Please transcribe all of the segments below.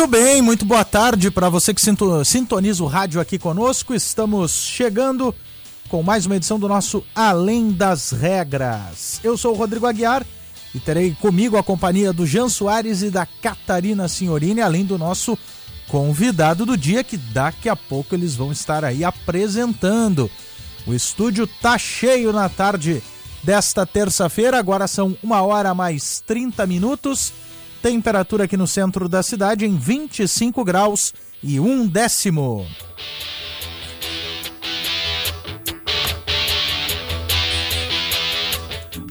Muito bem, muito boa tarde para você que sintoniza o rádio aqui conosco. Estamos chegando com mais uma edição do nosso Além das Regras. Eu sou o Rodrigo Aguiar e terei comigo a companhia do Jean Soares e da Catarina Signorini, além do nosso convidado do dia, que daqui a pouco eles vão estar aí apresentando. O estúdio tá cheio na tarde desta terça-feira, agora são uma hora mais 30 minutos. Temperatura aqui no centro da cidade em 25 graus e um décimo.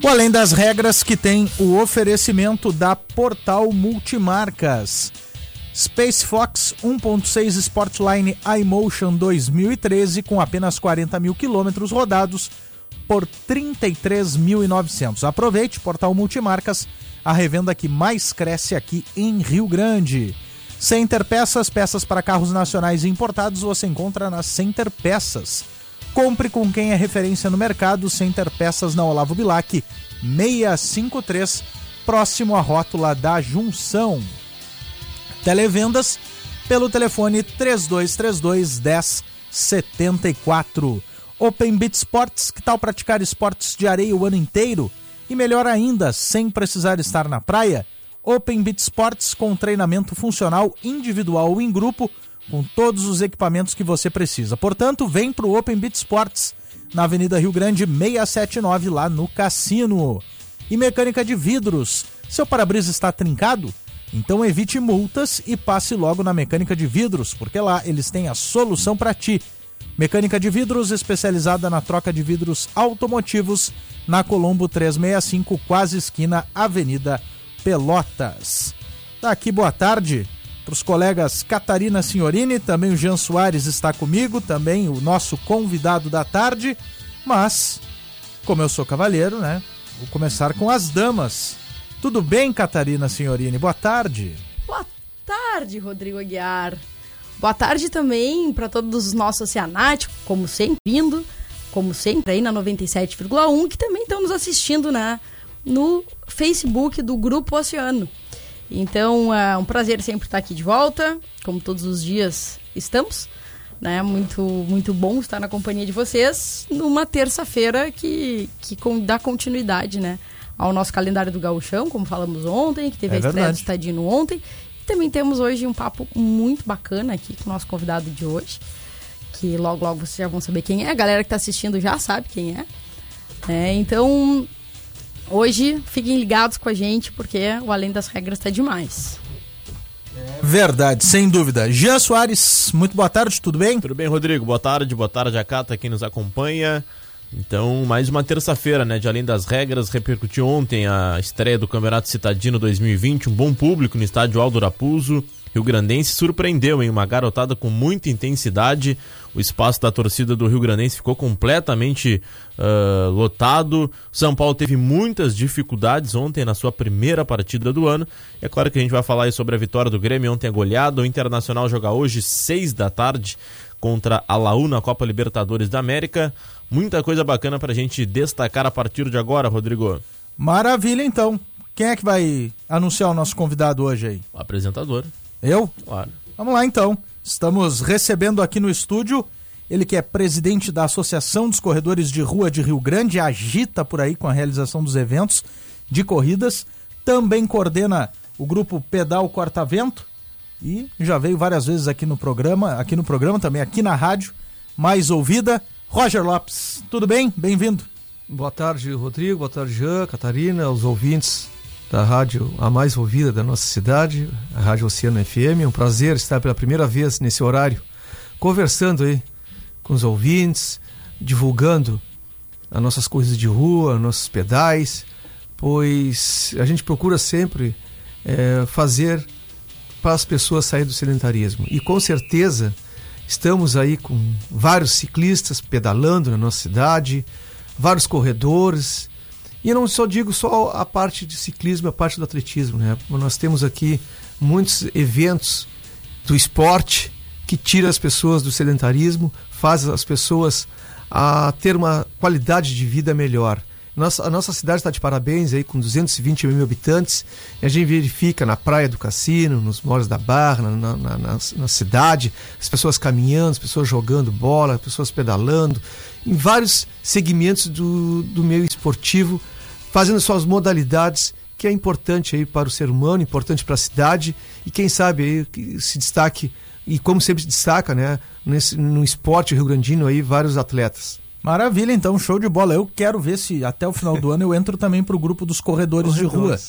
O Além das Regras que tem o oferecimento da Portal Multimarcas. Space Fox 1.6 Sportline iMotion 2013 com apenas 40 mil quilômetros rodados por 33.900. Aproveite, Portal Multimarcas a revenda que mais cresce aqui em Rio Grande. Center Peças, peças para carros nacionais e importados, você encontra na Center Peças. Compre com quem é referência no mercado, Center Peças na Olavo Bilac, 653, próximo à rótula da Junção. Televendas pelo telefone 3232 1074. Open Beat Sports, que tal praticar esportes de areia o ano inteiro? E melhor ainda, sem precisar estar na praia, Open Beat Sports com treinamento funcional individual ou em grupo, com todos os equipamentos que você precisa. Portanto, vem para o Open Beat Sports, na Avenida Rio Grande 679, lá no Cassino. E mecânica de vidros. Seu para-brisa está trincado? Então evite multas e passe logo na mecânica de vidros, porque lá eles têm a solução para ti. Mecânica de vidros especializada na troca de vidros automotivos na Colombo 365, quase esquina Avenida Pelotas. Daqui boa tarde para os colegas Catarina Signorini, também o Jean Soares está comigo, também o nosso convidado da tarde, mas como eu sou cavalheiro, né? Vou começar com as damas. Tudo bem, Catarina Signorini? Boa tarde. Boa tarde, Rodrigo Aguiar. Boa tarde também para todos os nossos oceanáticos, como sempre, vindo como sempre, aí na 97,1, que também estão nos assistindo na, no Facebook do Grupo Oceano. Então, é um prazer sempre estar aqui de volta, como todos os dias estamos. Né? Muito, muito bom estar na companhia de vocês numa terça-feira que, que dá continuidade né? ao nosso calendário do Gauchão, como falamos ontem, que teve é a estreia do Estadino ontem. E também temos hoje um papo muito bacana aqui com o nosso convidado de hoje que logo, logo vocês já vão saber quem é. A galera que está assistindo já sabe quem é. é. Então, hoje, fiquem ligados com a gente, porque o Além das Regras está demais. Verdade, sem dúvida. Jean Soares, muito boa tarde, tudo bem? Tudo bem, Rodrigo? Boa tarde, boa tarde a Cata, quem nos acompanha. Então, mais uma terça-feira, né, de Além das Regras, repercutiu ontem a estreia do Campeonato Citadino 2020, um bom público no estádio Aldo Raposo. Rio Grandense surpreendeu em uma garotada com muita intensidade. O espaço da torcida do Rio Grandense ficou completamente uh, lotado. São Paulo teve muitas dificuldades ontem na sua primeira partida do ano. É claro que a gente vai falar sobre a vitória do Grêmio ontem a goleada. O Internacional joga hoje, seis da tarde, contra a Laú na Copa Libertadores da América. Muita coisa bacana para a gente destacar a partir de agora, Rodrigo. Maravilha, então. Quem é que vai anunciar o nosso convidado hoje aí? O apresentador. Eu? Claro. Vamos lá então. Estamos recebendo aqui no estúdio ele que é presidente da Associação dos Corredores de Rua de Rio Grande, agita por aí com a realização dos eventos de corridas, também coordena o grupo Pedal Corta Vento, e já veio várias vezes aqui no programa, aqui no programa também, aqui na rádio, mais ouvida. Roger Lopes, tudo bem? Bem-vindo. Boa tarde, Rodrigo. Boa tarde, Jean, Catarina, os ouvintes da rádio a mais ouvida da nossa cidade, a Rádio Oceano FM. É um prazer estar pela primeira vez nesse horário conversando aí com os ouvintes, divulgando as nossas coisas de rua, nossos pedais, pois a gente procura sempre é, fazer para as pessoas sair do sedentarismo. E com certeza estamos aí com vários ciclistas pedalando na nossa cidade, vários corredores. E eu não só digo só a parte de ciclismo, a parte do atletismo, né? Nós temos aqui muitos eventos do esporte que tira as pessoas do sedentarismo, faz as pessoas a ter uma qualidade de vida melhor. Nossa, a nossa cidade está de parabéns aí com 220 mil habitantes. A gente verifica na praia do Cassino, nos moros da Barra, na, na, na, na cidade, as pessoas caminhando, as pessoas jogando bola, as pessoas pedalando, em vários segmentos do, do meio esportivo, fazendo suas modalidades, que é importante aí para o ser humano, importante para a cidade e quem sabe aí que se destaque e como sempre se destaca, né, nesse, no esporte rio-grandino aí vários atletas. Maravilha, então, show de bola. Eu quero ver se até o final do ano eu entro também para o grupo dos corredores, corredores, de rua.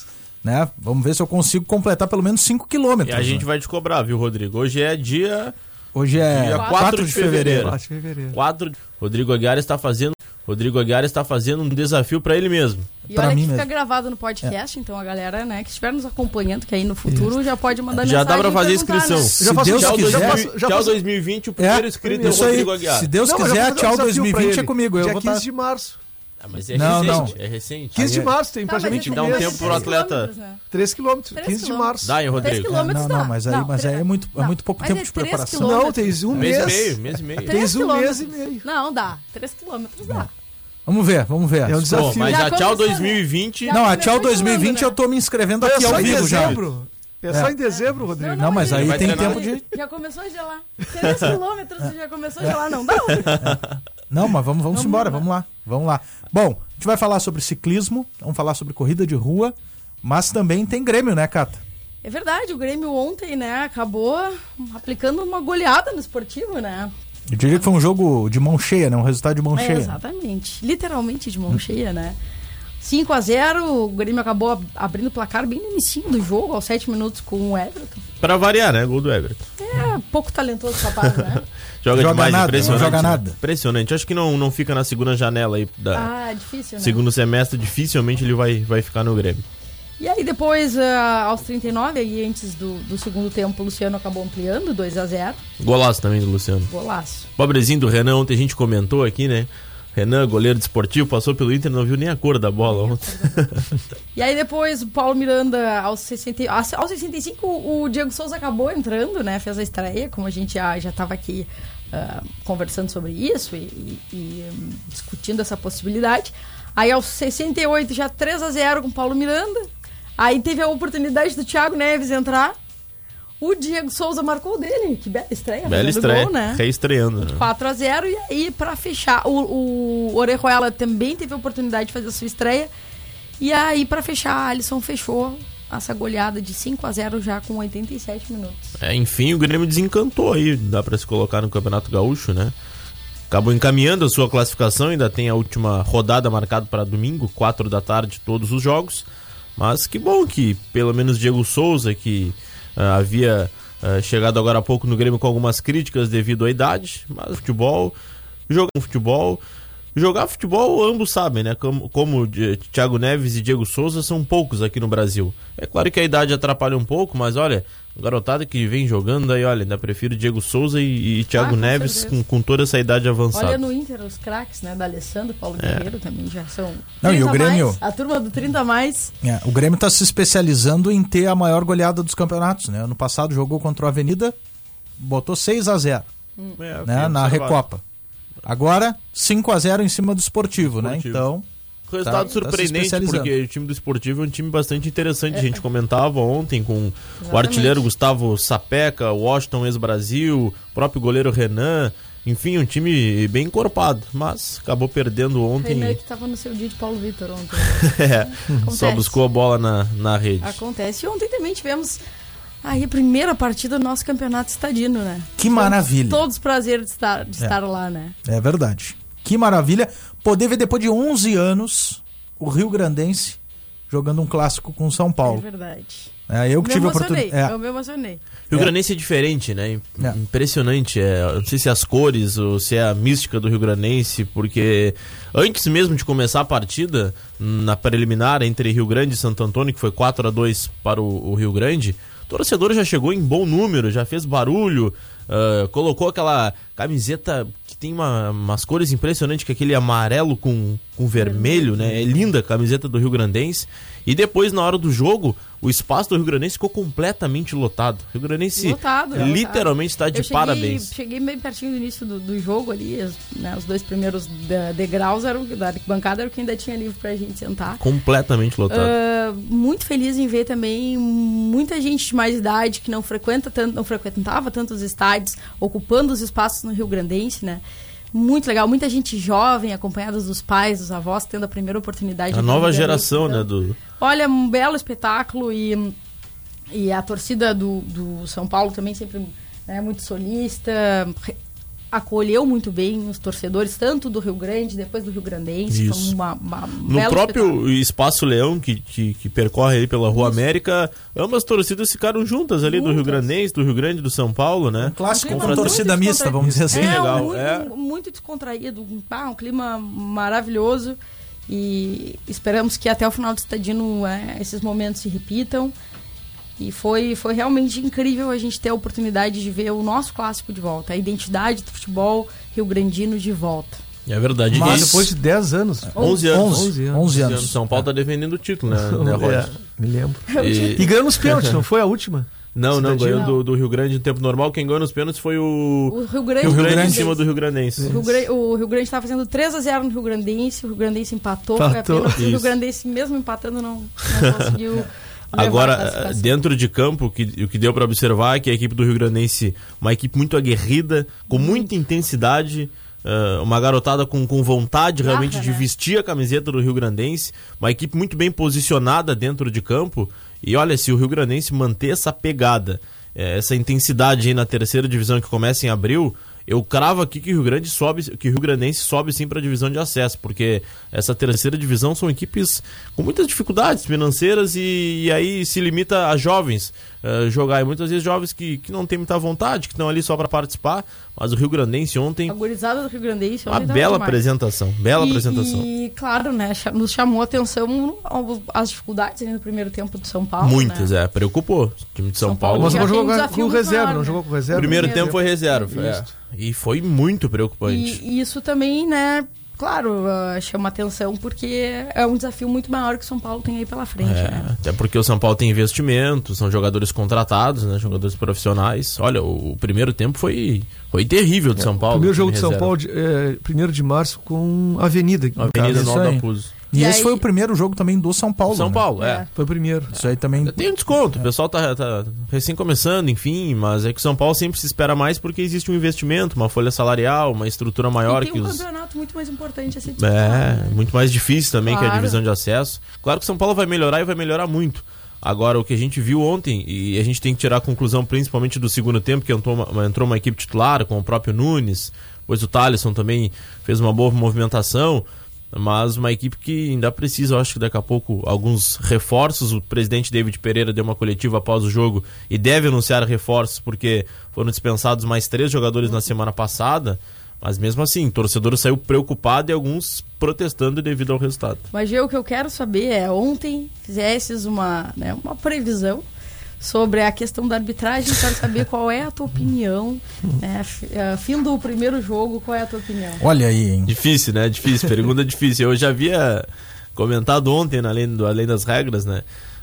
Né? Vamos ver se eu consigo completar pelo menos 5 quilômetros. E a gente né? vai te cobrar, viu, Rodrigo? Hoje é dia. Hoje é dia 4, 4 de fevereiro. 4 de fevereiro. 4 Rodrigo Aguiar está fazendo Rodrigo Aguiar está fazendo um desafio para ele mesmo. E pra olha mim que mesmo. fica gravado no podcast, é. então a galera né, que estiver nos acompanhando, que aí no futuro Isso. já pode mandar já mensagem. Já dá para fazer inscrição. Né? Se já faço, Deus tchau, quiser. Já faço, já tchau 2020, o primeiro é, inscrito é o Rodrigo Aguiar. Se Deus Não, quiser, tchau 2020 é comigo. Eu Dia vou 15 tá... de março. Ah, mas é não, recente, não. é recente. 15 de março, tem tá, praticamente um Dá um tempo pro atleta. 3 quilômetros, 15 de março. Dá, hein, Rodrigo? 3 quilômetros não, não, mas aí, mas aí é, muito, é muito pouco tempo de preparação. Não, tens um mês. Mês e meio, mês e meio. Tens um mês e meio. Não, dá. 3 quilômetros dá. Vamos ver, vamos ver. É um desafio. Pô, mas já a tchau 2020. Não, a tchau 2020 eu tô me inscrevendo aqui ao vivo já. É só em dezembro, Rodrigo. Não, não, não mas aí tem tempo de. Já começou a gelar. 3 quilômetros já começou a gelar, não dá? Não, mas vamos, vamos, vamos embora, vamos lá. Vamos lá. Bom, a gente vai falar sobre ciclismo, vamos falar sobre corrida de rua, mas também tem Grêmio, né, Cata? É verdade, o Grêmio ontem, né, acabou aplicando uma goleada no esportivo, né? Eu diria que foi um jogo de mão cheia, né? Um resultado de mão é, cheia. Exatamente. Literalmente de mão cheia, né? 5 a 0 o Grêmio acabou abrindo o placar bem no início do jogo, aos 7 minutos com o Everton. Pra variar, né? Gol do Everton. É, pouco talentoso o rapaz, né? joga, joga demais, nada, impressionante. Não joga nada. Impressionante. Acho que não, não fica na segunda janela aí da. Ah, difícil, né? Segundo semestre, dificilmente ele vai, vai ficar no Grêmio. E aí depois, uh, aos 39, aí antes do, do segundo tempo, o Luciano acabou ampliando, 2 a 0 Golaço também do Luciano. Golaço. Pobrezinho do Renan, ontem a gente comentou aqui, né? Renan, goleiro desportivo, passou pelo Inter, não viu nem a cor da bola ontem. e aí depois o Paulo Miranda, aos, 60, aos 65, o Diego Souza acabou entrando, né? Fez a estreia, como a gente já estava aqui uh, conversando sobre isso e, e, e um, discutindo essa possibilidade. Aí aos 68 já 3 a 0 com o Paulo Miranda. Aí teve a oportunidade do Thiago Neves entrar. O Diego Souza marcou dele. Que bela estreia. Bela estreia. Gol, né? Reestreando. Né? 4x0. E aí, pra fechar, o, o Orejuela também teve a oportunidade de fazer a sua estreia. E aí, pra fechar, a Alisson fechou essa goleada de 5 a 0 já com 87 minutos. É, enfim, o Grêmio desencantou aí, dá para se colocar no Campeonato Gaúcho, né? Acabou encaminhando a sua classificação, ainda tem a última rodada marcada para domingo, 4 da tarde, todos os jogos. Mas que bom que pelo menos Diego Souza, que havia uh, chegado agora há pouco no Grêmio com algumas críticas devido à idade, mas futebol, jogar futebol, jogar futebol ambos sabem, né? Como, como Thiago Neves e Diego Souza são poucos aqui no Brasil. É claro que a idade atrapalha um pouco, mas olha, garotada que vem jogando aí, olha, ainda prefiro Diego Souza e, e Thiago ah, Neves com, com, toda essa idade avançada. Olha no Inter os craques, né? Da Alessandro, Paulo é. Guerreiro também já são. Não, e o Grêmio. Mais, a turma do 30 mais. É, o Grêmio está se especializando em ter a maior goleada dos campeonatos, né? Ano passado jogou contra o Avenida, botou 6 a 0 hum. é, né? Na Recopa. Agora, 5 a 0 em cima do esportivo, né? Então. Resultado tá, surpreendente, tá porque o time do esportivo é um time bastante interessante. É. A gente comentava ontem com Exatamente. o artilheiro Gustavo Sapeca, o Washington ex-Brasil, o próprio goleiro Renan. Enfim, um time bem encorpado, mas acabou perdendo ontem. Renan que estava no seu dia de Paulo Vitor ontem. é, só buscou a bola na, na rede. Acontece. E ontem também tivemos Aí, a primeira partida do nosso campeonato estadino, né? Que maravilha. Todos os prazeres de estar, de estar lá, né? É verdade. Que maravilha poder ver depois de 11 anos o Rio Grandense jogando um clássico com São É Paulo. verdade. É, eu que me tive a oportunidade. eu me emocionei. Rio É. Grandense é diferente, né? É. Impressionante. É, eu não sei se é as cores ou se é a mística do Rio Grandense, porque antes mesmo de começar a partida, na preliminar entre Rio Grande e Santo Antônio, que foi 4 a 2 para o, o Rio Grande, o torcedor já chegou em bom número, já fez barulho, ah, colocou aquela camiseta que tem uma- umas cores impressionantes, que é aquele amarelo com, com vermelho, né? É linda a camiseta do Rio Grandense. E depois, na hora do jogo, o espaço do Rio Grandense ficou completamente lotado. O Rio Grandense Lotado, literalmente está de cheguei, parabéns. Cheguei bem pertinho do início do, do jogo ali, as- né, os dois primeiros de- degraus eram, da arquibancada era o que ainda tinha livre pra gente sentar. Completamente lotado. Ah, muito feliz em ver também muita gente de mais idade que não frequenta tanto, não frequentava tantos estádios, ocupando os espaços no Rio Grandense, né? Muito legal, muita gente jovem, acompanhada dos pais, dos avós, tendo a primeira oportunidade. a nova geração, então, né? Do... Olha, um belo espetáculo e, e a torcida do, do São Paulo também sempre né, muito solista, re- acolheu muito bem os torcedores, tanto do Rio Grande, depois do Rio Grandense. Isso. Foi uma, uma, um No belo próprio espetáculo. Espaço Leão, que, que, que percorre aí pela Rua América, ambas torcidas ficaram juntas ali, do Rio Juntas. Grandense, do Rio Grande e do São Paulo, né? Um clássico Um clima torcida muito mista, vamos dizer assim. É, legal, muito, é. muito descontraído, ah, um clima maravilhoso e esperamos que até o final do estadino é, esses momentos se repitam. E foi, foi realmente incrível a gente ter a oportunidade de ver o nosso clássico de volta, a identidade do futebol rio-grandino de volta. É verdade. Mas Depois de 10 anos. 11 anos. 11, 11 11 anos. anos. São Paulo tá defendendo o título, né, né É, me lembro. E- E ganhou nos pênaltis, não foi a última? Não, não, ganhou do, do Rio Grande em tempo normal. Quem ganhou nos pênaltis foi o, O Rio Grande, Rio Grande em Grande. cima do Rio Grandense. O Rio, Grande, o Rio Grande estava fazendo 3 a 0 no Rio Grandense, o Rio Grandense empatou, Empatou. foi a pena, o Rio. Grandense mesmo empatando não, não conseguiu Agora, classificação. dentro de campo, o que, o que deu para observar é que a equipe do Rio Grandense, uma equipe muito aguerrida, com muita intensidade, ah, uma garotada com, com vontade Garra, realmente de né? vestir a camiseta do Rio Grandense, uma equipe muito bem posicionada dentro de campo. E olha, se o Rio Grandense manter essa pegada, eh, essa intensidade aí na terceira divisão que começa em abril, eu cravo aqui que o Rio Grande sobe, que o Rio Grandense sobe sim para a divisão de acesso, porque essa terceira divisão são equipes com muitas dificuldades financeiras e, e aí se limita a jovens eh, jogar. E muitas vezes jovens que, que não têm muita vontade, que estão ali só para participar. Mas o Rio Grandense ontem, A do Rio Grandense uma ontem bela demais. apresentação. Bela e, apresentação. E, claro, né, nos chamou a atenção as dificuldades ali no primeiro tempo do São Paulo. Muitas, né? é. Preocupou. O time de São, São Paulo. Paulo Mas não um jogou com reserva, não né? jogou com reserva. Primeiro Primeiro. tempo foi reserva. é. E foi muito preocupante. E, e isso também, né, claro, ah, chama atenção porque é um desafio muito maior que o São Paulo tem aí pela frente, É, né? até porque o São Paulo tem investimento, são jogadores contratados, né? Jogadores profissionais. Olha, o, o primeiro tempo foi, foi terrível de São Paulo. Primeiro jogo de São. Paulo, de, é, primeiro de março, com Avenida. Avenida Nova. Puso. E, E esse aí- foi o primeiro jogo também do São Paulo. São né? Paulo, é. É. Foi o primeiro. Isso aí também. Tem um desconto, o pessoal tá, tá recém começando, enfim, mas é que o São Paulo sempre se espera mais porque existe um investimento, uma folha salarial, uma estrutura maior e tem que um os. campeonato muito mais importante a ser É, disputado, né? muito mais difícil também que a Claro. divisão de acesso. Claro que o São Paulo vai melhorar e vai melhorar muito. Agora, o que a gente viu ontem, e a gente tem que tirar a conclusão principalmente do segundo tempo, que entrou uma, entrou uma equipe titular com o próprio Nunes, depois o Thaleson também fez uma boa movimentação, mas uma equipe que ainda precisa, eu acho que daqui a pouco, alguns reforços. O presidente David Pereira deu uma coletiva após o jogo e deve anunciar reforços, porque foram dispensados mais três jogadores na semana passada. Mas mesmo assim, o torcedor saiu preocupado e alguns protestando devido ao resultado. Mas Gê, o que eu quero saber é, ontem fizesses uma, né, uma previsão sobre a questão da arbitragem, quero saber qual é a tua opinião, né, eh, fim do primeiro jogo, qual é a tua opinião? Olha aí, hein? Difícil, né? Difícil. Pergunta difícil. Eu já havia comentado ontem, além, do, além das regras, né?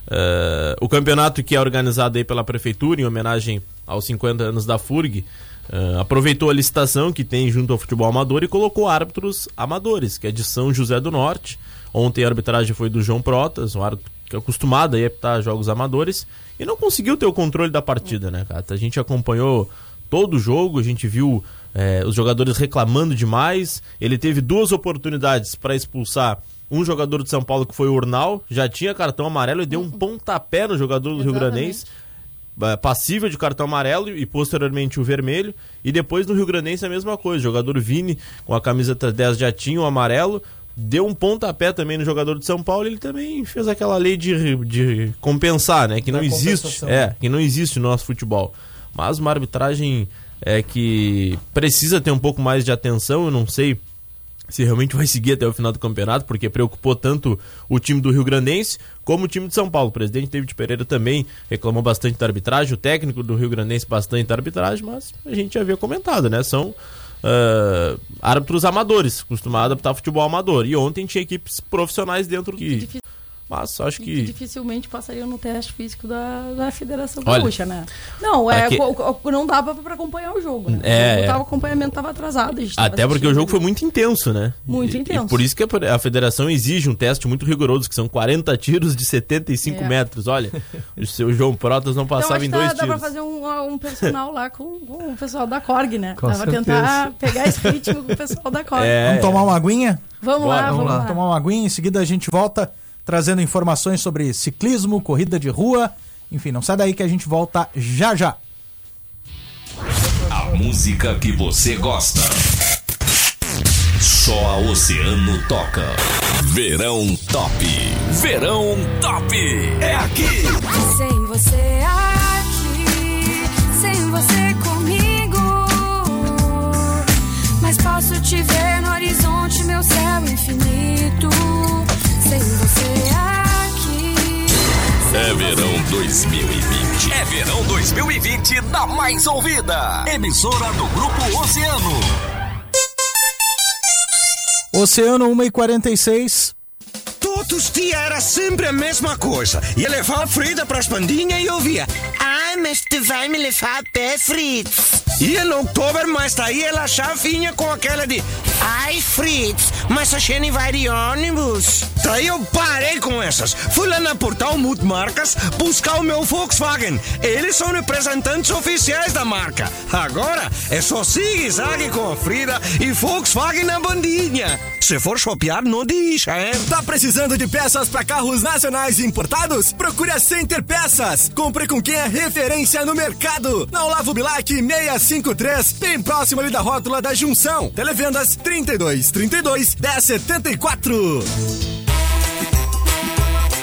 Eh, o campeonato que é organizado aí pela prefeitura em homenagem aos 50 anos da FURG eh, aproveitou a licitação que tem junto ao futebol amador e colocou árbitros amadores, que é de São José do Norte. Ontem a arbitragem foi do João Protas, um árbitro acostumado aí a apitar jogos amadores e não conseguiu ter o controle da partida, né, cara? A gente acompanhou todo o jogo, a gente viu eh, os jogadores reclamando demais. Ele teve duas oportunidades para expulsar um jogador de São Paulo que foi o Urnal, já tinha cartão amarelo e deu um pontapé no jogador do Rio Exatamente. Granense. é, passível de cartão amarelo e posteriormente o vermelho. E depois no Rio Grandense a mesma coisa. O jogador Vini com a camiseta 10 já tinha o amarelo. Deu um pontapé também no jogador de São Paulo. Ele também fez aquela lei de, de compensar, né? Que não existe. É, que não existe no nosso futebol. Mas uma arbitragem é que precisa ter um pouco mais de atenção. Eu não sei se realmente vai seguir até o final do campeonato, porque preocupou tanto o time do Rio Grandense como o time de São Paulo. O presidente David Pereira também reclamou bastante da arbitragem, o técnico do Rio Grandense bastante da arbitragem, mas a gente já havia comentado, né? São uh, árbitros amadores, acostumados a adaptar futebol amador. E ontem tinha equipes profissionais dentro que. Que mas acho que. Dificilmente passariam no teste físico da, da Federação Gaúcha, né? Não, é, aqui... não dava para acompanhar o jogo. Né? É, o, é. tava, o acompanhamento estava atrasado. Até porque o jogo foi muito intenso, né? Muito e, intenso. E por isso que a, a, federação exige um teste muito rigoroso, que são 40 tiros de 75 é. metros. Olha, o seu João Protas não então, passava então, em dois dá, tiros. Dá para fazer um, um personal lá com, com, o pessoal da Korg, né? Com dá pra tentar pegar esse ritmo com o pessoal da Korg. É. Vamos tomar uma aguinha? Vamos Bora, lá, vamos, vamos lá. Tomar uma aguinha, em seguida a gente volta trazendo informações sobre ciclismo, corrida de rua. Enfim, não sai daí que a gente volta já já. A música que você gosta. Só a Oceano toca. Verão Top. Verão Top. É aqui. Sem você aqui, sem você comigo. Mas posso te ver no horizonte, meu céu infinito sem você aqui. É verão 2020. É verão 2020 da mais ouvida. Emissora do Grupo Oceano. Oceano 1 e 46. Todos os dias era sempre a mesma coisa. Ia levar a Frida para as pandinhas e ouvia. Ai, mas tu vai me levar a pé, Fritz. Ia no outubro, mas daí ela já vinha com aquela de Ai, Fritz, mas a gente vai de ônibus. Daí eu parei com essas. Fui lá na Portal Multimarcas buscar o meu Volkswagen. Eles são representantes oficiais da marca. Agora é só zigue-zague com a Frida e Volkswagen na bandinha. Se for shopear, não deixa, hein? Tá precisando de peças para carros nacionais e importados? Procure a Center Peças. Compre com quem é referência no mercado. Na Olavo Bilac 653, bem próximo ali da rótula da Junção. Televendas 32 32 10 74.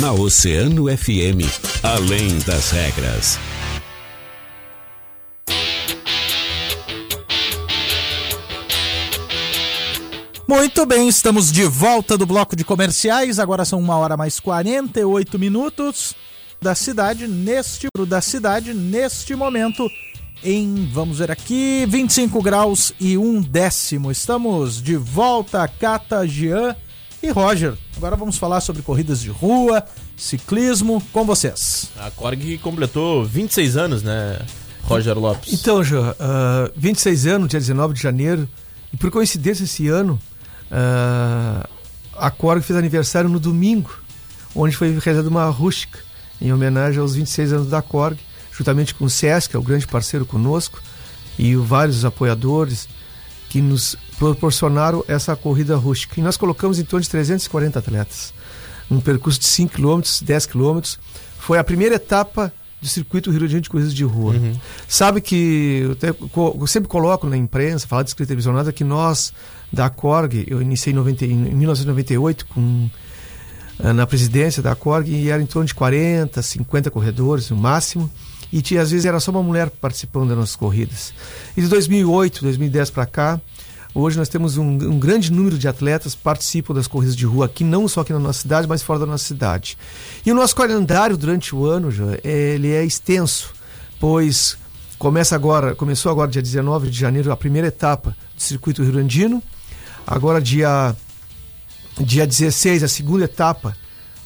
Na Oceano FM, além das regras. Muito bem, estamos de volta do bloco de comerciais. Agora são uma hora mais 48 minutos da cidade neste da cidade neste momento em vamos ver aqui 25 graus e um décimo. Estamos de volta, Cata Jean e Roger. Agora vamos falar sobre corridas de rua, ciclismo com vocês. A Korg completou 26 anos, né, Roger Lopes? Então, João, uh, 26 anos, dia 19 de janeiro, e por coincidência esse ano, uh, a Korg fez aniversário no domingo, onde foi realizada uma rústica em homenagem aos 26 anos da Korg, juntamente com o Sesc, é o grande parceiro conosco, e vários apoiadores que nos proporcionaram essa corrida rústica. E nós colocamos em torno de 340 atletas. Um percurso de 5 km, 10 km. Foi a primeira etapa do circuito Rio Grande de Corridas de Rua. Uhum. Sabe que eu, até, eu, sempre coloco na imprensa, falar de escrita visionada, que nós, da Corg. Eu iniciei em, 90, em 1998 com, eh, na presidência da Corg e era em torno de 40, 50 corredores no máximo. E tinha, às vezes era só uma mulher participando das nossas corridas. E de 2008, 2010 para cá, hoje nós temos um, um, grande número de atletas que participam das corridas de rua aqui, não só aqui na nossa cidade, mas fora da nossa cidade. E o nosso calendário durante o ano, já, ele é extenso, pois começa agora, começou agora dia 19 de janeiro a primeira etapa do circuito Rio Grandino. Agora dia dia 16 a segunda etapa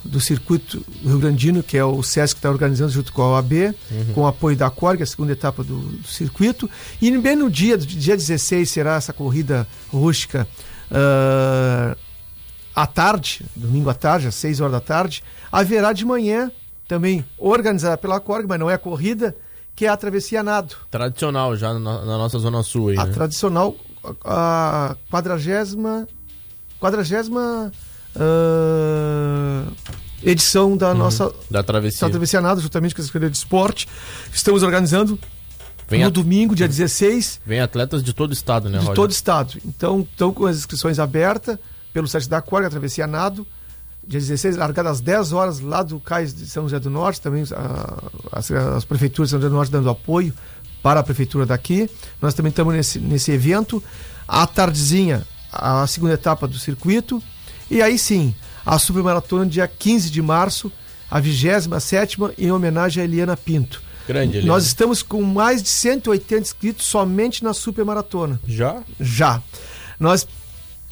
do circuito Rio Grandino, que é o SESC que está organizando junto com a OAB, uhum. com o apoio da Corg, a segunda etapa do, do, circuito. E bem no dia, dia 16, será essa corrida rústica uh, à tarde, domingo à tarde, às 6 horas da tarde. Haverá de manhã, também organizada pela Corg, mas não é corrida, que é a travessia nado. Tradicional já na, na nossa Zona Sul. Aí, a né? tradicional, a quadragésima. Quadragésima uh, edição da uhum, nossa da travessia. Da travessia nada, justamente com a Secretaria de Esporte. Estamos organizando vem no a... domingo, dia 16. Vem atletas de todo o estado, né, De Roger? todo o estado. Então, estão com as inscrições abertas pelo site da Corga, Travessia Nado. Dia 16, largada às 10 horas lá do Cais de São José do Norte, também a, as, as prefeituras de São José do Norte dando apoio para a prefeitura daqui. Nós também estamos nesse, nesse evento. À tardezinha, a segunda etapa do circuito. E aí sim, a Supermaratona dia 15 de março, a 27 em homenagem a Eliana Pinto. Grande, Eliana. Nós estamos com mais de 180 inscritos somente na Supermaratona. Já? Já. Nós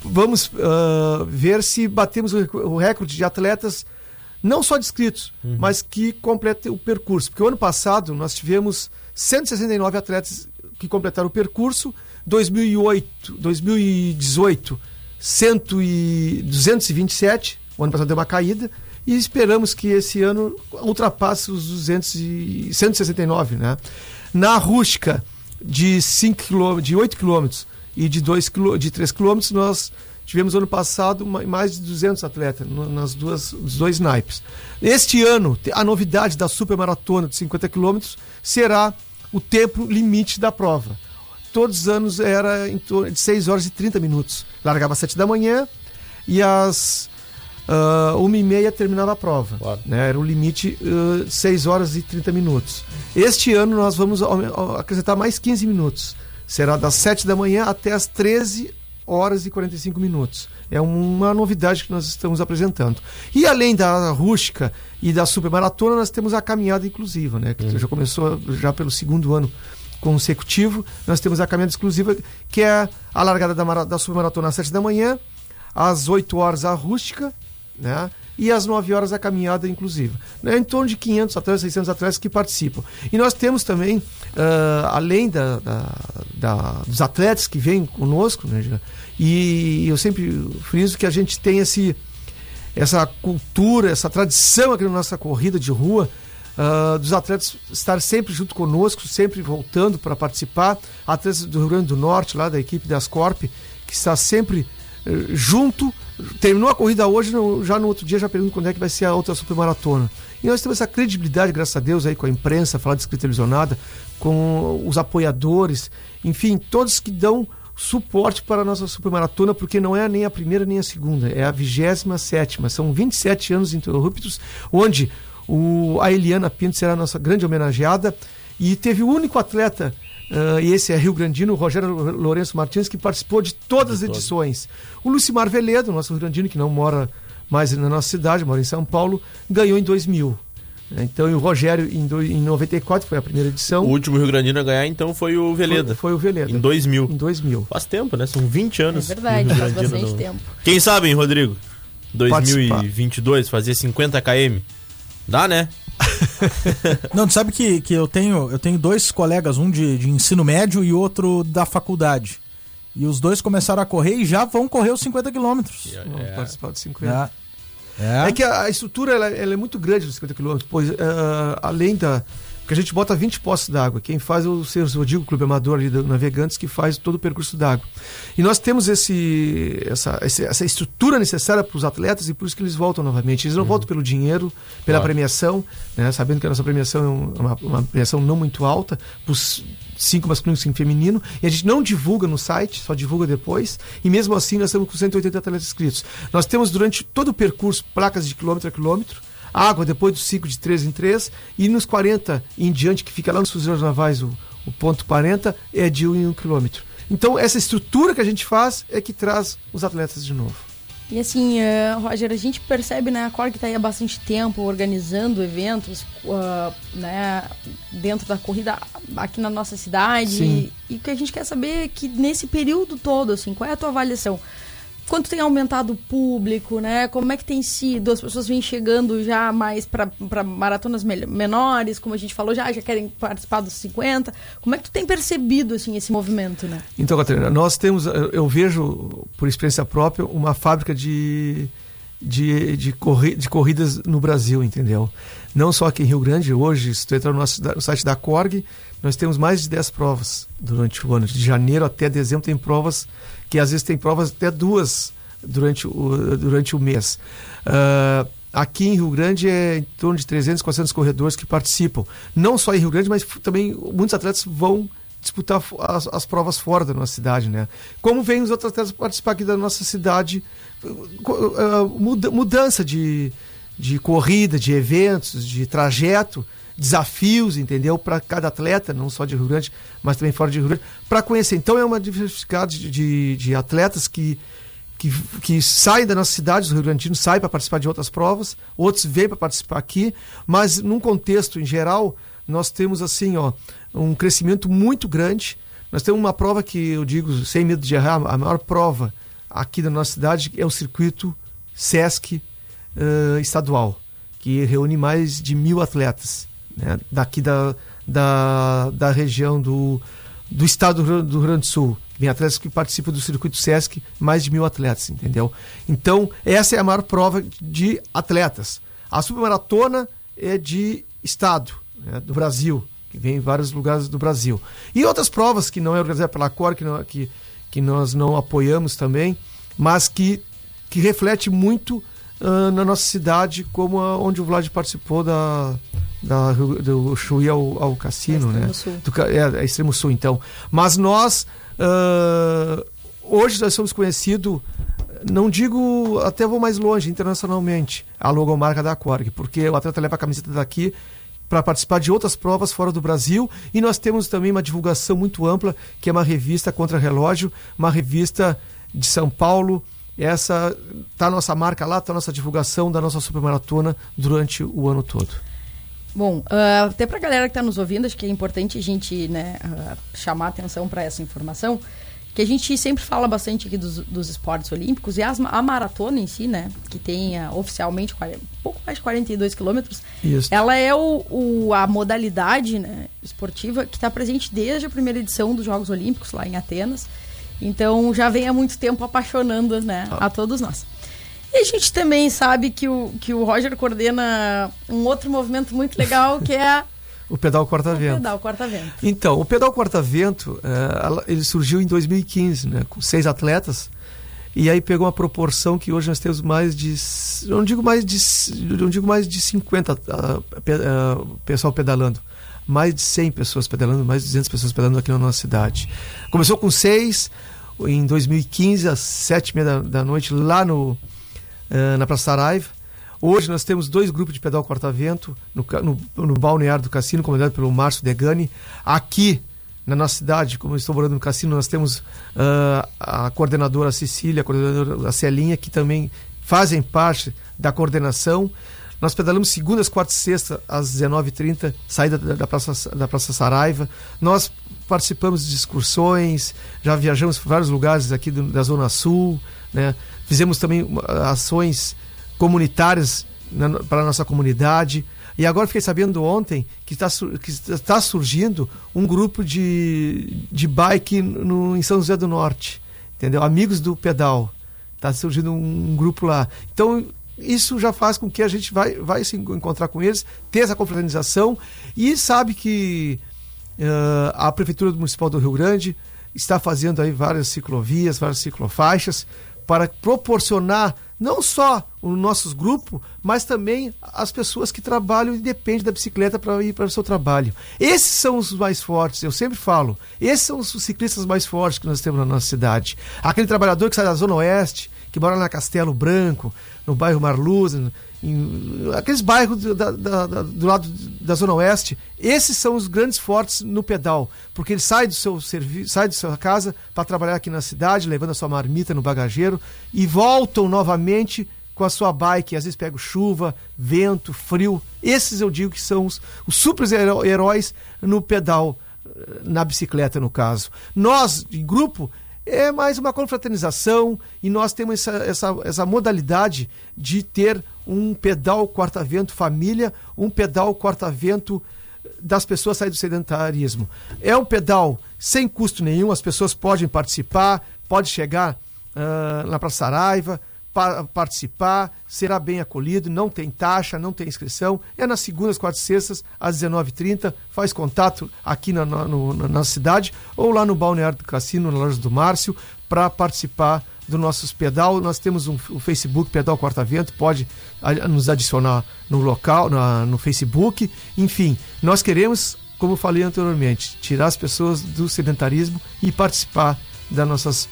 vamos uh, ver se batemos o recorde de atletas, não só de inscritos, uhum. mas que completem o percurso. Porque o ano passado nós tivemos 169 atletas que completaram o percurso, 2008, 2018 100 e 227, o ano passado deu uma caída, e esperamos que esse ano ultrapasse os 200 e 169, né? Na rústica de 5 km, de 8 km e de 2 km, de 3 km, nós tivemos ano passado mais de 200 atletas nas duas os dois naipes. Este ano, a novidade da supermaratona de 50 km será o tempo limite da prova todos os anos era em torno de 6 horas e 30 minutos. Largava às 7 da manhã e às uh, 1 e meia terminava a prova. Claro. Né? Era o limite uh, 6 horas e 30 minutos. Este ano nós vamos acrescentar mais 15 minutos. Será das 7 da manhã até as 13 horas e 45 minutos. É uma novidade que nós estamos apresentando. E além da rústica e da supermaratona, nós temos a caminhada inclusiva, né? Que uhum. já começou já pelo segundo ano consecutivo. Nós temos a caminhada exclusiva, que é a largada da, da submaratona às 7 da manhã, às 8 horas a rústica, né? E às 9 horas a caminhada inclusiva. Né? Em torno de 500 atletas, 600 atletas que participam. E nós temos também, uh, além da, da, da, dos atletas que vêm conosco, né? e eu sempre friso que a gente tem esse, essa cultura, essa tradição aqui na nossa corrida de rua, uh, dos atletas estar sempre junto conosco, sempre voltando para participar. Atletas do Rio Grande do Norte, lá da equipe das Corp, que está sempre uh, junto. Terminou a corrida hoje, já no outro dia já pergunto quando é que vai ser a outra supermaratona. E nós temos essa credibilidade, graças a Deus, aí com a imprensa, falar de escrita televisionada, com os apoiadores, enfim, todos que dão suporte para a nossa supermaratona, porque não é nem a primeira nem a segunda, é a 27 sétima. São 27 anos interruptos, onde o, a Eliana Pinto será a nossa grande homenageada. E teve o único atleta, uh, e esse é Rio Grandino, o Rogério Lourenço Martins, que participou de todas de as edições. O Lucimar Veledo, nosso Rio Grandino, que não mora mais na nossa cidade, mora em São Paulo, ganhou em 2000. Então, e o Rogério em, do, em 94 foi a primeira edição. O último Rio Grandino a ganhar, então, foi o Veleda. Foi, foi o Veleda. Em 2000. Em 2000. Faz tempo, né? São 20 anos. É verdade, faz bastante no... tempo. Quem sabe, hein, Rodrigo? 2022, fazer 50 km. Dá, né? Não, tu sabe que, que eu tenho eu tenho dois colegas, um de, de ensino médio e outro da faculdade. E os dois começaram a correr e já vão correr os 50 quilômetros. Vão é. participar dos 50. É. É. é que a, a estrutura ela, ela, é muito grande dos 50 quilômetros, pois uh, além da, Porque a gente bota 20 poços d'água. Quem faz é o Sérgio Zodigo, o Clube Amador ali do Navegantes, que faz todo o percurso d'água. E nós temos esse, essa, essa estrutura necessária para os atletas e por isso que eles voltam novamente. Eles não voltam pelo dinheiro, pela Claro. premiação, né? sabendo que a nossa premiação é um- uma, uma premiação não muito alta, para os cinco masculinos e cinco feminino, e a gente não divulga no site, só divulga depois, e mesmo assim nós estamos com 180 atletas inscritos. Nós temos durante todo o percurso placas de quilômetro a quilômetro, água depois do ciclo de 3 em 3, e nos 40 em diante, que fica lá nos Fuzileiros Navais, o, o ponto 40, é de 1 em 1 quilômetro. Então essa estrutura que a gente faz é que traz os atletas de novo. E assim, eh, Roger, a gente percebe, né, a Cork está aí há bastante tempo organizando eventos, ah, né, dentro da corrida aqui na nossa cidade. Sim. E, e o que a gente quer saber é que nesse período todo, assim, qual é a tua avaliação? Quanto tem aumentado o público, né? Como é que tem sido? As pessoas vêm chegando já mais para maratonas menores, como a gente falou, já, já querem participar dos 50. Como é que tu tem percebido, assim, esse movimento, né? Então, Catarina, nós temos, eu vejo, por experiência própria, uma fábrica de, de, de, corri, de corridas no Brasil, entendeu? Não só aqui em Rio Grande, hoje, se tu entrar no nosso no site da Corg, nós temos mais de 10 provas durante o ano. De janeiro até dezembro tem provas, que às vezes tem provas até duas durante o, durante o mês. Ah, aqui em Rio Grande é em torno de 300, 400 corredores que participam. Não só em Rio Grande, mas também muitos atletas vão disputar as, as provas fora da nossa cidade, né? Como vem os outros atletas participar aqui da nossa cidade, muda- mudança de, de corrida, de eventos, de trajeto, desafios, entendeu? Para cada atleta, não só de Rio Grande, mas também fora de Rio Grande, para conhecer. Então é uma diversificada de, de, de atletas que que, que saem da nossa cidade, do Rio Sul, saem para participar de outras provas, outros vêm para participar aqui, mas num contexto em geral, nós temos assim, ó, um crescimento muito grande. Nós temos uma prova que eu digo, sem medo de errar, a maior prova aqui da nossa cidade é o circuito Sesc eh, estadual, que reúne mais de mil atletas né, daqui da, da, da região do, do estado do Rio Grande do Sul. Vem atletas que participam do circuito Sesc, mais de mil atletas, entendeu? Então, essa é a maior prova de atletas. A supermaratona é de estado, né, do Brasil, que vem em vários lugares do Brasil. E outras provas que não é organizada pela Cor, que, não- que, que nós não apoiamos também, mas que, que reflete muito ah, na nossa cidade, como a, onde o Vlad participou da, da, do Chuí ao, ao cassino, Extremo né? Sul. Do, é, é Extremo Sul, então. Mas nós, ah, hoje nós somos conhecidos, não digo, até vou mais longe, internacionalmente, a logomarca da Corg, porque o atleta leva a camiseta daqui para participar de outras provas fora do Brasil e nós temos também uma divulgação muito ampla, que é uma revista contra relógio, uma revista de São Paulo. Essa tá a nossa marca lá, tá a nossa divulgação da nossa supermaratona durante o ano todo. Bom, ah, até pra galera que tá nos ouvindo, acho que é importante a gente né, ah, chamar atenção para essa informação, que a gente sempre fala bastante aqui dos, dos esportes olímpicos e as a maratona em si, né, que tem ah, oficialmente 40 um pouco mais de 42 quilômetros, ela é o, o- a modalidade né, esportiva que está presente desde a primeira edição dos Jogos Olímpicos lá em Atenas. Então já vem há muito tempo apaixonando né, a todos nós. E a gente também sabe que o, que o Roger coordena um outro movimento muito legal que é O pedal o corta-vento. pedal quarta-vento. Então, o pedal corta-vento, eh, ele surgiu em 2015, né, com seis atletas, e aí pegou uma proporção que hoje nós temos mais de, não digo mais de, não digo mais de 50 ah, pe- ah, pessoal pedalando, mais de 100 pessoas pedalando, mais de 200 pessoas pedalando aqui na nossa cidade. Começou com seis, em 2015, às sete e meia da, da noite, lá no, eh, na Praça Saraiva. Hoje nós temos dois grupos de pedal corta-vento no, no, no balneário do cassino, comandado pelo Márcio Degani. Aqui na nossa cidade, como eu estou morando no cassino, nós temos ah, a coordenadora Cecília, a coordenadora Celinha, que também fazem parte da coordenação. Nós pedalamos segundas, quartas e sextas às 19h30, saída da, Praça, da Praça Saraiva. Nós participamos de excursões, já viajamos para vários lugares aqui do- da Zona Sul, né? fizemos também uma- ações comunitárias para a nossa comunidade. E agora fiquei sabendo ontem que está que está surgindo um grupo de, de bike no, em São José do Norte, entendeu? Amigos do pedal. Está surgindo um, grupo lá. Então isso já faz com que a gente vai, vai se encontrar com eles, ter essa confraternização e sabe que uh, a Prefeitura Municipal do Rio Grande está fazendo aí várias ciclovias, várias ciclofaixas para proporcionar não só os nossos grupos, mas também as pessoas que trabalham e dependem da bicicleta para ir para o seu trabalho. Esses são os mais fortes, eu sempre falo. Esses são os ciclistas mais fortes que nós temos na nossa cidade. Aquele trabalhador que sai da Zona Oeste, que mora na Castelo Branco, no bairro Marluz, em, aqueles bairros do, da, da, do lado da Zona Oeste, esses são os grandes fortes no pedal, porque ele sai do seu serviço, sai de sua casa para trabalhar aqui na cidade, levando a sua marmita no bagageiro e voltam novamente com a sua bike, às vezes pega chuva, vento, frio. Esses eu digo que são os, os super heróis no pedal, na bicicleta no caso. Nós, de grupo, é mais uma confraternização e nós temos essa, essa, essa modalidade de ter um pedal quarta-vento família, um pedal quarta-vento das pessoas saírem do sedentarismo. É um pedal sem custo nenhum, as pessoas podem participar, pode chegar uh, na Praça Saraiva, pa participar, será bem acolhido, não tem taxa, não tem inscrição. É nas segundas, quartas e sextas, às 19h30. Faz contato aqui na, na, no, na cidade ou lá no Balneário do Cassino, na loja do Márcio, para participar do nosso pedal. Nós temos um, um Facebook, Pedal Quarta Vento, pode nos adicionar no local, na, no Facebook. Enfim, nós queremos, como falei anteriormente, tirar as pessoas do sedentarismo e participar das nossas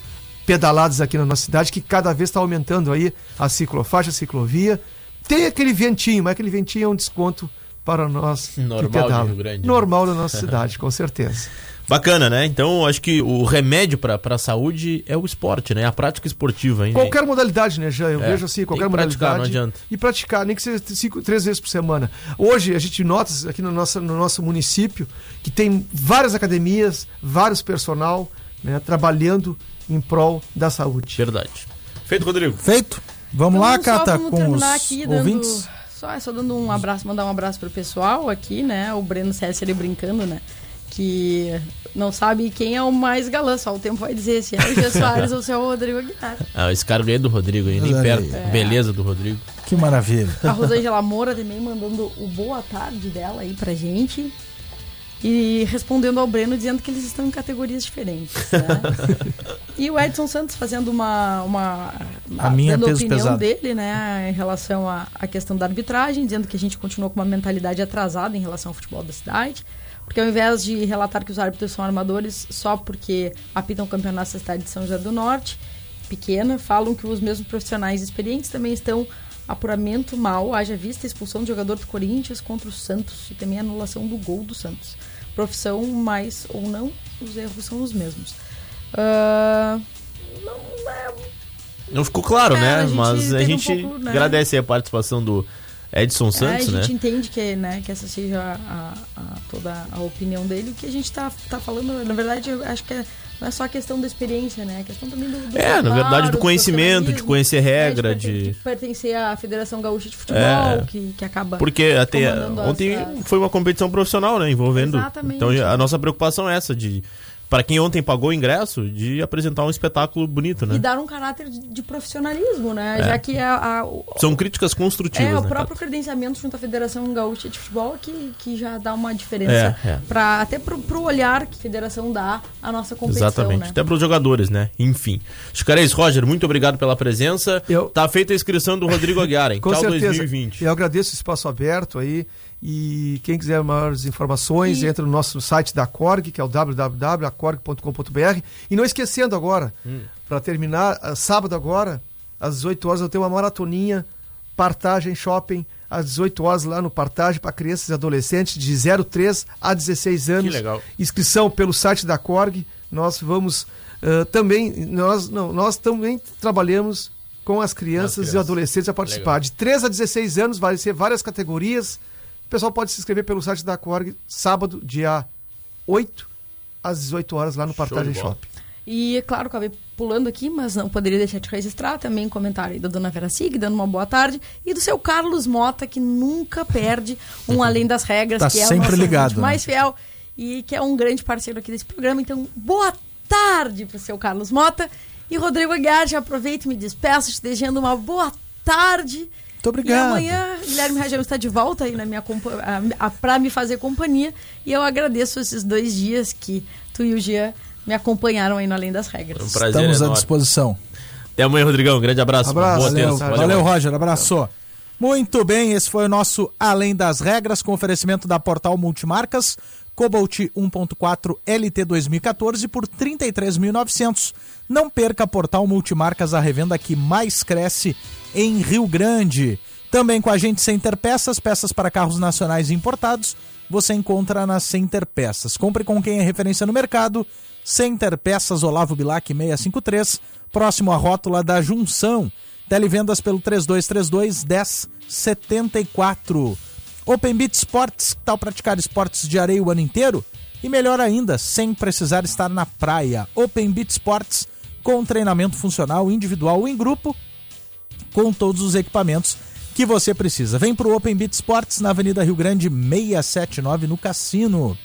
pedaladas aqui na nossa cidade, que cada vez está aumentando aí a ciclofaixa, a ciclovia. Tem aquele ventinho, mas aquele ventinho é um desconto para nós Normal que Grande, né? Normal da nossa cidade, com certeza. Bacana, né? Então, acho que o remédio para a saúde é o esporte, né? A prática esportiva, hein? Qualquer modalidade, né, já Eu É, vejo assim, qualquer que praticar, modalidade. não adianta. E praticar, nem que seja cinco, três vezes por semana. Hoje, a gente nota aqui no nosso, no nosso município que tem várias academias, vários personal né, trabalhando em prol da saúde. Verdade. Feito, Rodrigo. Feito? Vamos lá, Então, só Cata, vamos com os terminar aqui dando- ouvintes? Só, só dando um abraço, mandar um abraço pro pessoal aqui, né? O Breno César ele brincando, né? Que não sabe quem é o mais galã, só o tempo vai dizer se é o Gê Soares ou se é o Rodrigo Aguiar. Ah, esse cara ganha do Rodrigo aí, nem Olha perto. aí. Beleza do Rodrigo. Que maravilha. A Rosângela Moura também mandando o boa tarde dela aí pra gente. E respondendo ao Breno dizendo que eles estão em categorias diferentes. né? e o Edson Santos fazendo uma. uma A minha dando a opinião pesado. dele, né, em relação à, à questão da arbitragem, dizendo que a gente continua com uma mentalidade atrasada em relação ao futebol da cidade. Porque ao invés de relatar que os árbitros são armadores só porque apitam campeonatos da cidade de São José do Norte, pequena, falam que os mesmos profissionais experientes também estão apuramento mal, haja vista a expulsão do jogador do Corinthians contra o Santos e também a anulação do gol do Santos. Profissão mais ou não, os erros são os mesmos. Ah, não é Não ficou claro, É, né? a gente Mas a teve um gente pouco, né? agradece a participação do Edson Santos, é, a né? gente entende que, né, que essa seja a, a- toda a opinião dele. O que a gente tá, tá falando, na verdade, eu acho que é- não é só a questão da experiência, né? É a questão também do, do É, na verdade, do conhecimento, de conhecer regra, né, de, perten- de- de pertencer à Federação Gaúcha de Futebol, É. que, que acaba. Porque até ontem essa- foi uma competição profissional, né? Envolvendo. Exatamente. Então a nossa preocupação é essa, de. Para quem ontem pagou o ingresso, de apresentar um espetáculo bonito, né? E dar um caráter de, de profissionalismo, né? É. Já que a, a- o- São críticas construtivas, É, o né? próprio cara? credenciamento junto à Federação Gaúcha de Futebol que, que já dá uma diferença. É, é. Pra, até pro, pro olhar que a federação dá à nossa competição, Exatamente. né? Até para os jogadores, né? Enfim. Chicarês, Roger, muito obrigado pela presença. Eu- Tá feita a inscrição do Rodrigo Aguiar, hein? Com Tchau certeza. 2020. Eu agradeço o espaço aberto aí. E quem quiser maiores informações, E- entra no nosso site da Corg, que é o www.acorg.com.br. E não esquecendo agora, para terminar, ah, sábado agora, às 18 horas, eu tenho uma maratoninha Partagem Shopping, às 18 horas lá no Partagem para crianças e adolescentes de 03 a 16 anos. Que legal. Inscrição pelo site da Corg. Nós vamos ah, também, nós, não, nós também trabalhamos com as crianças, crianças. e adolescentes a participar. Legal. De 3 a 16 anos, vai ser várias categorias. O pessoal pode se inscrever pelo site da Corg, sábado, dia 8, às 18 horas, lá no bola. Shopping. E, é claro, acabei pulando aqui, mas não poderia deixar de registrar também um comentário aí da dona Vera Sig, dando uma boa tarde, e do seu Carlos Mota, que nunca perde um Além das Regras, Tá que é o sempre nosso ligado, né? mais fiel e que é um grande parceiro aqui desse programa. Então, boa tarde pro seu Carlos Mota. E Rodrigo Aguiar, já aproveito e me despeço, te desejando uma boa tarde. Muito obrigado. E amanhã Guilherme Rajão está de volta aí na minha para me fazer companhia e eu agradeço esses dois dias que tu e o Gia me acompanharam aí no Além das Regras. Um prazer Estamos à enorme. disposição. Até amanhã, Rodrigão. Um grande abraço. Abraço. Boa Valeu, terça. valeu, Roger. Abraço. Muito bem, esse foi o nosso Além das Regras, com oferecimento da Portal Multimarcas, Cobalt 1.4 LT 2014 por 33.900. Não perca Portal Multimarcas, a revenda que mais cresce em Rio Grande. Também com a gente Center Peças, peças para carros nacionais importados, você encontra na Center Peças. Compre com quem é referência no mercado. Center Peças Olavo Bilac 653, próximo à rótula da Junção. Televendas pelo 3232 1074. Open Beat Sports, que tal praticar esportes de areia o ano inteiro? E melhor ainda, sem precisar estar na praia. Open Beat Sports, com treinamento funcional individual ou em grupo, com todos os equipamentos que você precisa. Vem pro Open Beat Sports na Avenida Rio Grande 679 no Cassino.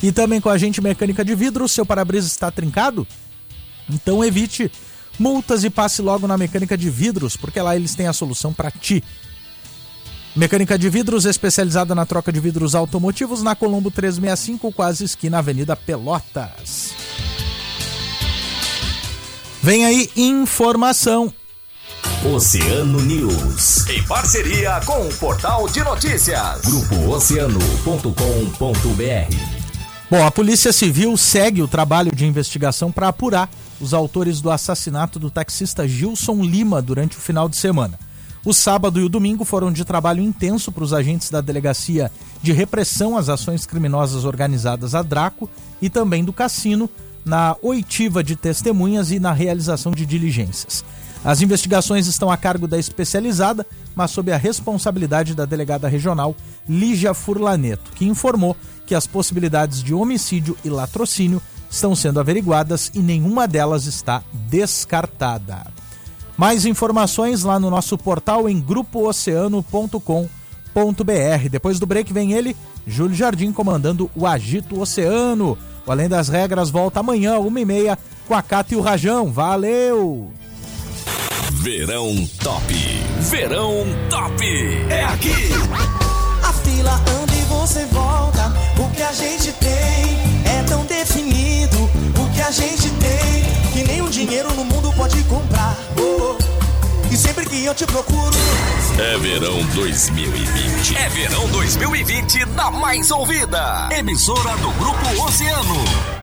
E também com a gente Mecânica de Vidro, seu para-brisa está trincado? Então evite multas e passe logo na Mecânica de Vidros, porque lá eles têm a solução para ti. Mecânica de Vidros especializada na troca de vidros automotivos na Colombo 365, quase esquina Avenida Pelotas. Vem aí informação. Oceano News. Em parceria com o Portal de Notícias. Grupo Oceano.com.br. Bom, a Polícia Civil segue o trabalho de investigação para apurar os autores do assassinato do taxista Gilson Lima durante o final de semana. O sábado e o domingo foram de trabalho intenso para os agentes da Delegacia de Repressão às Ações Criminosas Organizadas a Draco e também do Cassino, na oitiva de testemunhas e na realização de diligências. As investigações estão a cargo da especializada, mas sob a responsabilidade da delegada regional Lígia Furlaneto, que informou que as possibilidades de homicídio e latrocínio estão sendo averiguadas e nenhuma delas está descartada. Mais informações lá no nosso portal em grupooceano.com.br. Depois do break vem ele, Júlio Jardim, comandando o Agito Oceano. O Além das Regras volta amanhã, uma e meia, com a Cata e o Rajão. Valeu! Verão Top. Verão Top. É aqui. A fila anda e você volta. O que a gente tem é tão definido. O que a gente tem que nem um dinheiro no mundo pode comprar. Oh, E sempre que eu te procuro, É verão 2020. É Verão 2020 da mais ouvida. Emissora do Grupo Oceano.